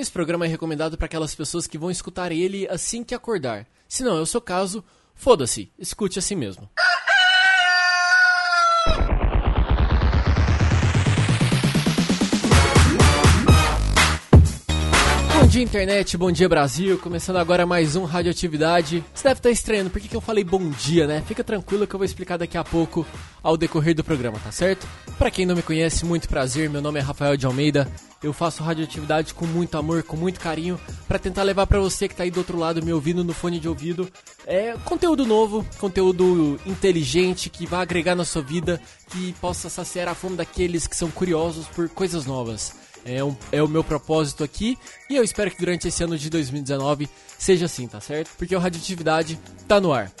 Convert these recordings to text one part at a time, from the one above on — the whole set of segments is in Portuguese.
Esse programa é recomendado para aquelas pessoas que vão escutar ele assim que acordar. Se não é o seu caso, foda-se, escute assim mesmo. Dia, internet, bom dia, Brasil. Começando agora mais um Radioatividade. Você deve estar estranhando por que, eu falei bom dia, né? Fica tranquilo que eu vou explicar daqui a pouco ao decorrer do programa, tá certo? Para quem não me conhece, muito prazer. Meu nome é Rafael de Almeida. Eu faço radioatividade com muito amor, com muito carinho, para tentar levar para você que tá aí do outro lado me ouvindo no fone de ouvido, é conteúdo novo, conteúdo inteligente que vai agregar na sua vida, que possa saciar a fome daqueles que são curiosos por coisas novas. É, um, é o meu propósito aqui e eu espero que durante esse ano de 2019 seja assim, tá certo? Porque o Radioatividade tá no ar.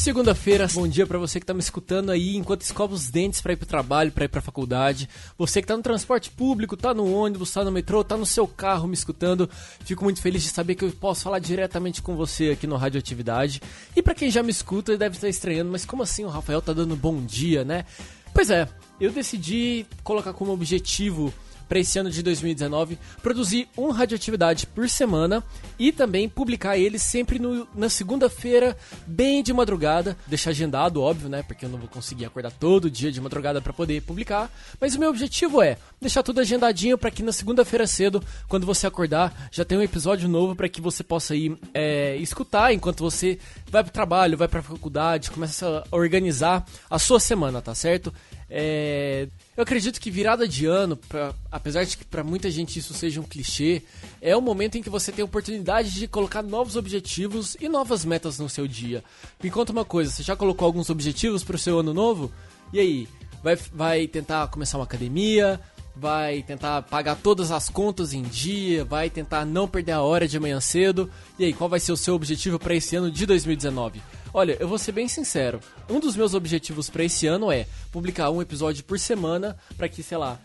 Segunda-feira, bom dia para você que tá me escutando aí enquanto escova os dentes para ir pro trabalho, para ir pra faculdade. Você que tá no transporte público, tá no ônibus, tá no metrô, tá no seu carro me escutando. Fico muito feliz de saber que eu posso falar diretamente com você aqui no Radioatividade. E para quem já me escuta, deve estar estranhando, mas como assim o Rafael tá dando bom dia, né? Pois é, eu decidi colocar como objetivo para esse ano de 2019 produzir um radioatividade por semana e também publicar ele sempre no, na segunda-feira, bem de madrugada. Deixar agendado, óbvio, né? Porque eu não vou conseguir acordar todo dia de madrugada para poder publicar. Mas o meu objetivo é deixar tudo agendadinho para que na segunda-feira cedo, quando você acordar, já tenha um episódio novo para que você possa ir é, escutar enquanto você vai pro trabalho, vai pra faculdade, começa a organizar a sua semana, tá certo? É, eu acredito que virada de ano, pra, apesar de que para muita gente isso seja um clichê, é o momento em que você tem a oportunidade de colocar novos objetivos e novas metas no seu dia. Me conta uma coisa, você já colocou alguns objetivos para o seu ano novo? E aí, vai, vai tentar começar uma academia? Vai tentar pagar todas as contas em dia? Vai tentar não perder a hora de amanhã cedo? E aí, qual vai ser o seu objetivo para esse ano de 2019? Olha, eu vou ser bem sincero. Um dos meus objetivos para esse ano é publicar um episódio por semana para que, sei lá,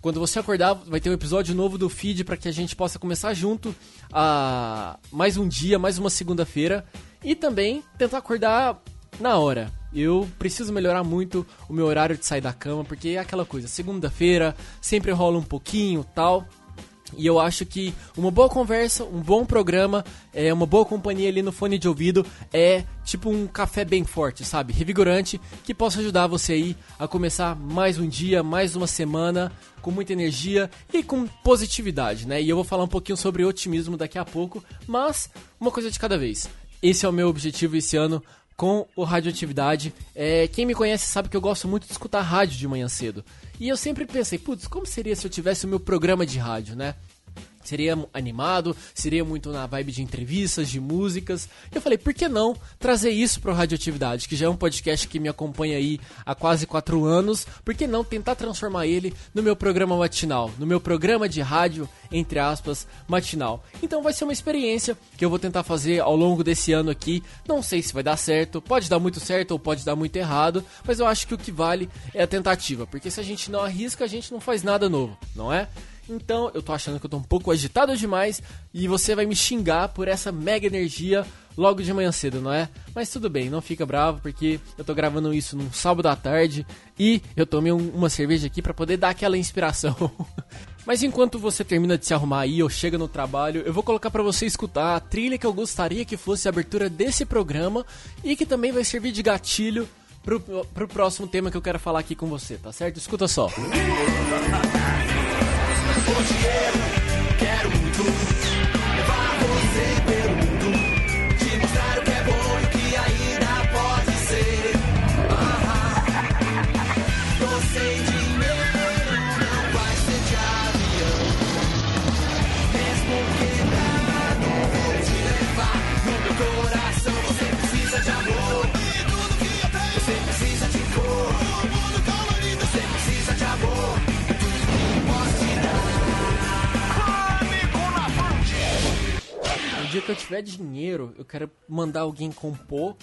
quando você acordar, vai ter um episódio novo do feed para que a gente possa começar junto a mais um dia, mais uma segunda-feira e também tentar acordar na hora. Eu preciso melhorar muito o meu horário de sair da cama, porque é aquela coisa, segunda-feira sempre rola um pouquinho, tal. E eu acho que uma boa conversa, um bom programa, é uma boa companhia ali no fone de ouvido é tipo um café bem forte, sabe? Revigorante, que possa ajudar você aí a começar mais um dia, mais uma semana com muita energia e com positividade, né? E eu vou falar um pouquinho sobre otimismo daqui a pouco, mas uma coisa de cada vez. Esse é o meu objetivo esse ano com o Radioatividade. É, quem me conhece sabe que eu gosto muito de escutar rádio de manhã cedo. E eu sempre pensei, putz, como seria se eu tivesse o meu programa de rádio, né? Seria animado, seria muito na vibe de entrevistas, de músicas. Eu falei, por que não trazer isso para o Radioatividade, que já é um podcast que me acompanha aí há quase quatro anos. Por que não tentar transformar ele no meu programa matinal, no meu programa de rádio, entre aspas, matinal. Então vai ser uma experiência que eu vou tentar fazer ao longo desse ano aqui. Não sei se vai dar certo, pode dar muito certo ou pode dar muito errado, mas eu acho que o que vale é a tentativa, porque se a gente não arrisca, a gente não faz nada novo, não é? Então, eu tô achando que eu tô um pouco agitado demais e você vai me xingar por essa mega energia logo de manhã cedo, não é? Mas tudo bem, não fica bravo porque eu tô gravando isso num sábado à tarde e eu tomei um, uma cerveja aqui para poder dar aquela inspiração. Mas enquanto você termina de se arrumar aí ou chega no trabalho, eu vou colocar para você escutar a trilha que eu gostaria que fosse a abertura desse programa e que também vai servir de gatilho pro, pro próximo tema que eu quero falar aqui com você, tá certo? Escuta só. Quero muito dinheiro, eu quero mandar alguém compor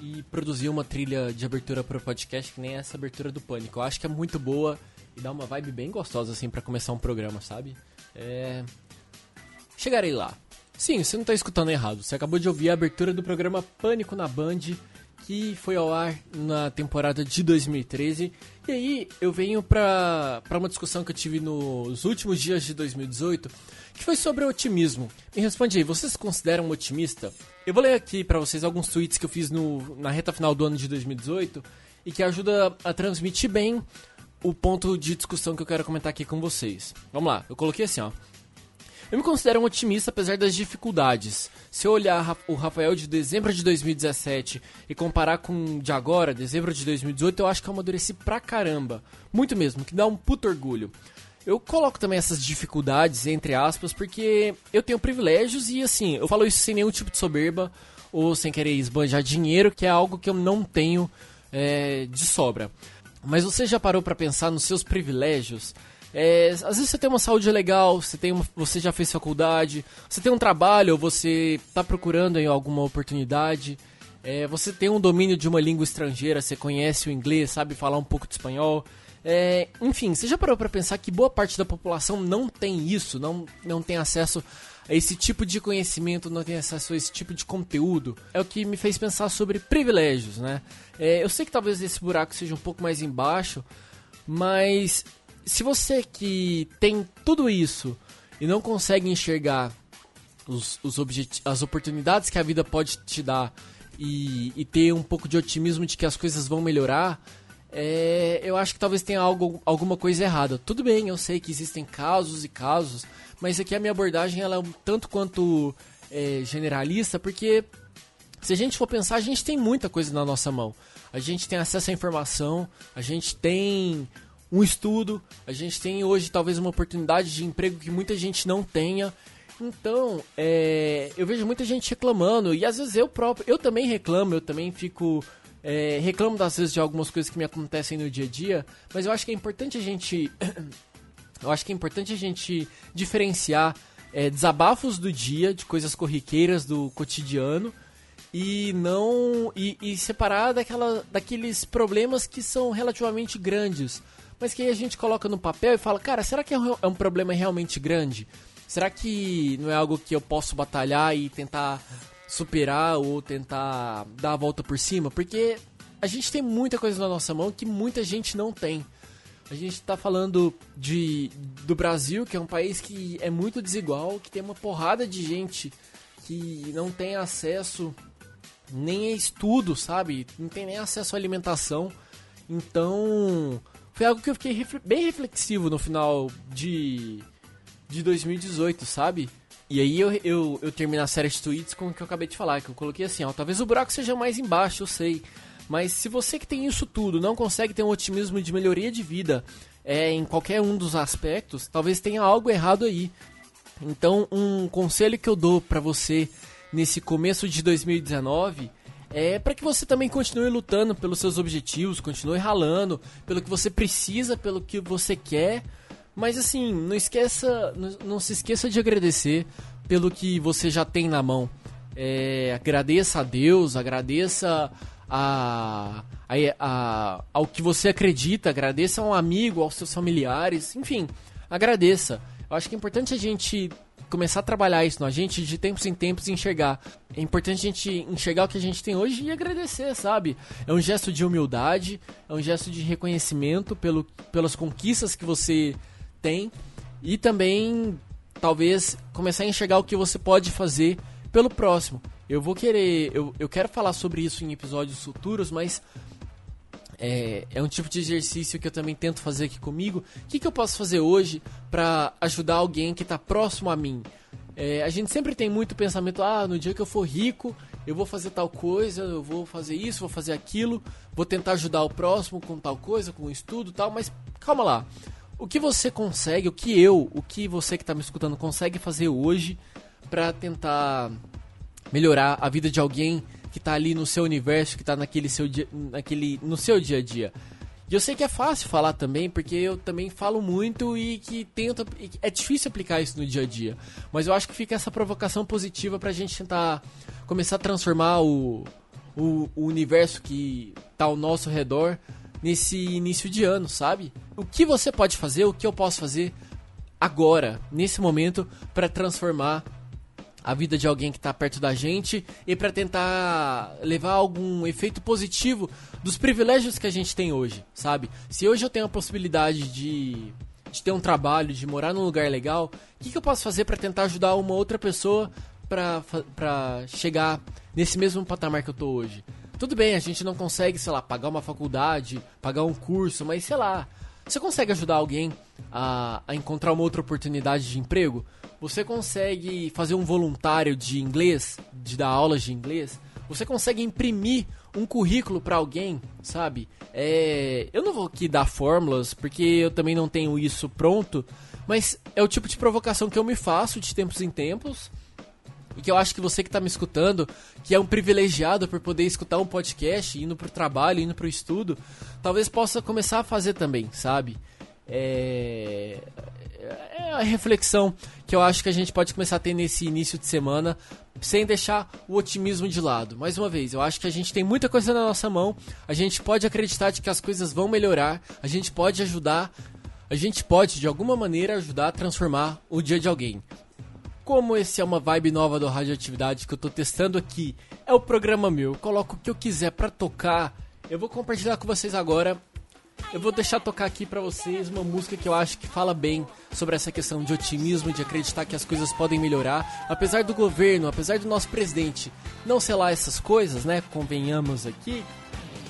e produzir uma trilha de abertura para o podcast que nem essa abertura do Pânico. Eu acho que é muito boa e dá uma vibe bem gostosa assim para começar um programa, sabe? É... Chegarei lá. Sim, você não tá escutando errado. Você acabou de ouvir a abertura do programa Pânico na Band, que foi ao ar na temporada de 2013. E aí eu venho pra uma discussão que eu tive nos últimos dias de 2018, que foi sobre otimismo. Me responde aí, vocês se consideram otimista? Eu vou ler aqui para vocês alguns tweets que eu fiz no, na reta final do ano de 2018 e que ajuda a transmitir bem o ponto de discussão que eu quero comentar aqui com vocês. Vamos lá, eu coloquei assim, ó. Eu me considero um otimista apesar das dificuldades. Se eu olhar o Rafael de dezembro de 2017 e comparar com de agora, dezembro de 2018, eu acho que eu amadureci pra caramba. Muito mesmo, que dá um puto orgulho. Eu coloco também essas dificuldades, entre aspas, porque eu tenho privilégios e assim, eu falo isso sem nenhum tipo de soberba ou sem querer esbanjar dinheiro, que é algo que eu não tenho é, de sobra. Mas você já parou para pensar nos seus privilégios? É, às vezes você tem uma saúde legal, você, tem uma, você já fez faculdade, você tem um trabalho, ou você está procurando em alguma oportunidade, é, você tem um domínio de uma língua estrangeira, você conhece o inglês, sabe falar um pouco de espanhol. É, enfim, você já parou para pensar que boa parte da população não tem isso, não, não tem acesso a esse tipo de conhecimento, não tem acesso a esse tipo de conteúdo? É o que me fez pensar sobre privilégios, né? É, eu sei que talvez esse buraco seja um pouco mais embaixo, mas se você que tem tudo isso e não consegue enxergar os, os as oportunidades que a vida pode te dar e, e, ter um pouco de otimismo de que as coisas vão melhorar, é, eu acho que talvez tenha algo, alguma coisa errada. Tudo bem, eu sei que existem casos e casos, mas aqui a minha abordagem ela é um tanto quanto é, generalista, porque se a gente for pensar, a gente tem muita coisa na nossa mão. A gente tem acesso à informação, a gente tem um estudo, a gente tem hoje talvez uma oportunidade de emprego que muita gente não tenha. Então, é, eu vejo muita gente reclamando, e às vezes eu próprio, eu também reclamo, eu também fico. É, reclamo às vezes de algumas coisas que me acontecem no dia a dia, mas eu acho que é importante a gente. eu acho que é importante a gente diferenciar é, desabafos do dia, de coisas corriqueiras do cotidiano, e não. e, e separar daquela, daqueles problemas que são relativamente grandes mas que aí a gente coloca no papel e fala, cara, será que é um, é um problema realmente grande? Será que não é algo que eu posso batalhar e tentar superar ou tentar dar a volta por cima? Porque a gente tem muita coisa na nossa mão que muita gente não tem. A gente está falando de, do Brasil, que é um país que é muito desigual, que tem uma porrada de gente que não tem acesso nem a estudo, sabe? Não tem nem acesso à alimentação. Então, foi algo que eu fiquei bem reflexivo no final de, de 2018, sabe? E aí eu, eu, eu a série de tweets com o que eu acabei de falar, que eu coloquei assim, ó, talvez o buraco seja mais embaixo, eu sei. Mas se você que tem isso tudo não consegue ter um otimismo de melhoria de vida é, em qualquer um dos aspectos, talvez tenha algo errado aí. Então, um conselho que eu dou para você nesse começo de 2019 é para que você também continue lutando pelos seus objetivos, continue ralando pelo que você precisa, pelo que você quer. Mas assim, não esqueça, não, se esqueça de agradecer pelo que você já tem na mão. É, agradeça a Deus, agradeça a, a, a, ao que você acredita, agradeça a um amigo, aos seus familiares, enfim, agradeça. Eu acho que é importante a gente começar a trabalhar isso na gente de tempos em tempos enxergar. É importante a gente enxergar o que a gente tem hoje e agradecer, sabe? É um gesto de humildade, é um gesto de reconhecimento pelo, pelas conquistas que você tem e também talvez começar a enxergar o que você pode fazer pelo próximo. Eu vou querer, eu, eu quero falar sobre isso em episódios futuros, mas é, é um tipo de exercício que eu também tento fazer aqui comigo. O que, que eu posso fazer hoje para ajudar alguém que está próximo a mim? É, a gente sempre tem muito pensamento, ah, no dia que eu for rico, eu vou fazer tal coisa, eu vou fazer isso, vou fazer aquilo, vou tentar ajudar o próximo com tal coisa, com um estudo tal, mas calma lá. O que você consegue, o que eu, o que você que está me escutando consegue fazer hoje para tentar melhorar a vida de alguém que tá ali no seu universo, que tá naquele seu dia, naquele, no seu dia a dia. E eu sei que é fácil falar também, porque eu também falo muito e que tento. É difícil aplicar isso no dia a dia. Mas eu acho que fica essa provocação positiva pra gente tentar começar a transformar o, o, o universo que tá ao nosso redor nesse início de ano, sabe? O que você pode fazer, o que eu posso fazer agora, nesse momento, para transformar a vida de alguém que está perto da gente e para tentar levar algum efeito positivo dos privilégios que a gente tem hoje, sabe? Se hoje eu tenho a possibilidade de, de ter um trabalho, de morar num lugar legal, o que, que eu posso fazer para tentar ajudar uma outra pessoa para chegar nesse mesmo patamar que eu tô hoje? Tudo bem, a gente não consegue, sei lá, pagar uma faculdade, pagar um curso, mas sei lá, você consegue ajudar alguém a, a encontrar uma outra oportunidade de emprego? Você consegue fazer um voluntário de inglês, de dar aulas de inglês? Você consegue imprimir um currículo para alguém, sabe? É, eu não vou aqui dar fórmulas, porque eu também não tenho isso pronto, mas é o tipo de provocação que eu me faço de tempos em tempos. E que eu acho que você que está me escutando, que é um privilegiado por poder escutar um podcast, indo pro trabalho, indo pro estudo, talvez possa começar a fazer também, sabe? É, é a reflexão que eu acho que a gente pode começar a ter nesse início de semana, sem deixar o otimismo de lado. Mais uma vez, eu acho que a gente tem muita coisa na nossa mão, a gente pode acreditar de que as coisas vão melhorar, a gente pode ajudar, a gente pode de alguma maneira ajudar a transformar o dia de alguém. Como esse é uma vibe nova do Radioatividade que eu tô testando aqui, é o programa meu, eu coloco o que eu quiser para tocar. Eu vou compartilhar com vocês agora eu vou deixar tocar aqui para vocês uma música que eu acho que fala bem sobre essa questão de otimismo, de acreditar que as coisas podem melhorar, apesar do governo, apesar do nosso presidente não sei lá essas coisas, né? Convenhamos aqui.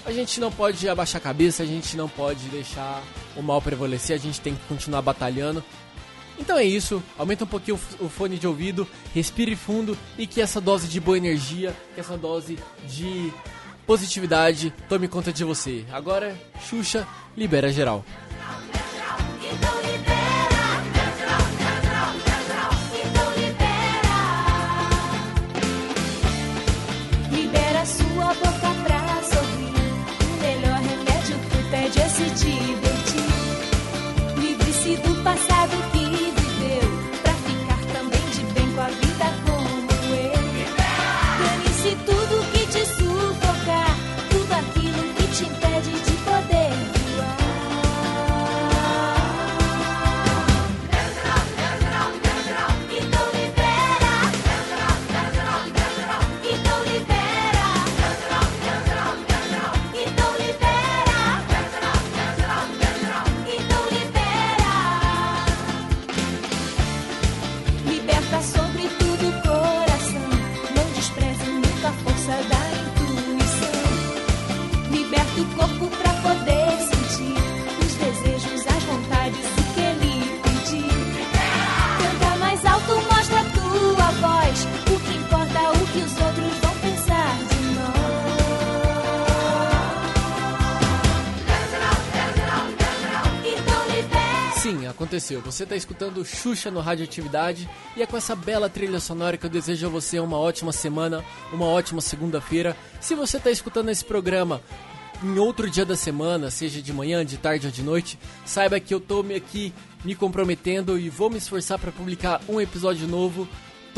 A gente não pode abaixar a cabeça, a gente não pode deixar o mal prevalecer, a gente tem que continuar batalhando. Então é isso, aumenta um pouquinho o fone de ouvido, respire fundo e que essa dose de boa energia, que essa dose de positividade, tome conta de você. Agora, Xuxa, libera geral. Aconteceu. Você está escutando Xuxa no Radioatividade e é com essa bela trilha sonora que eu desejo a você uma ótima semana, uma ótima segunda-feira. Se você está escutando esse programa em outro dia da semana, seja de manhã, de tarde ou de noite, saiba que eu me- aqui me comprometendo e vou me esforçar para publicar um episódio novo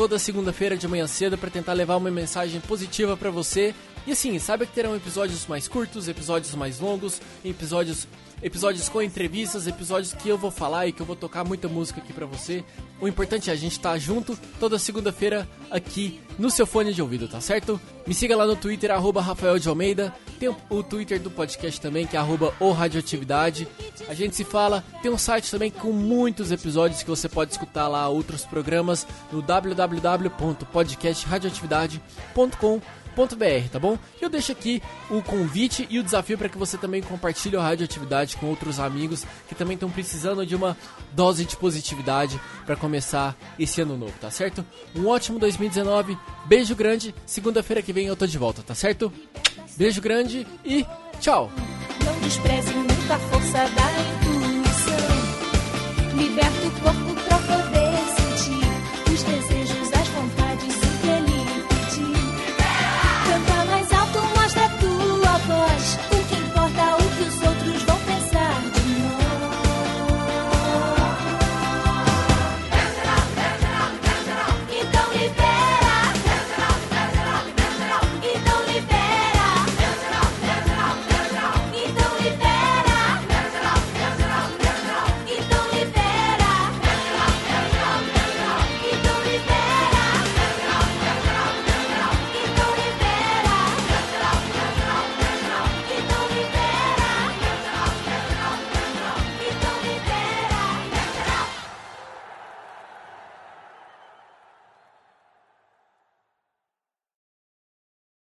toda segunda-feira de manhã cedo para tentar levar uma mensagem positiva para você. E assim, saiba que terão episódios mais curtos, episódios mais longos, episódios episódios com entrevistas, episódios que eu vou falar e que eu vou tocar muita música aqui pra você. O importante é a gente estar junto toda segunda-feira aqui no seu fone de ouvido, tá certo? Me siga lá no Twitter, arroba Rafael de Almeida. Tem o- Twitter do podcast também, que é arroba o Radioatividade. A gente se fala, tem um site também com muitos episódios que você pode escutar lá outros programas no www.podcastradioatividade.com .br, tá bom? E eu deixo aqui o convite e o desafio para que você também compartilhe a radioatividade com outros amigos que também estão precisando de uma dose de positividade para começar esse ano novo, tá certo? Um ótimo 2019, beijo grande, segunda-feira que vem eu tô de volta, tá certo? Beijo grande e tchau! Não despreze nunca a força da intuição. Liberta o corpo pra poder.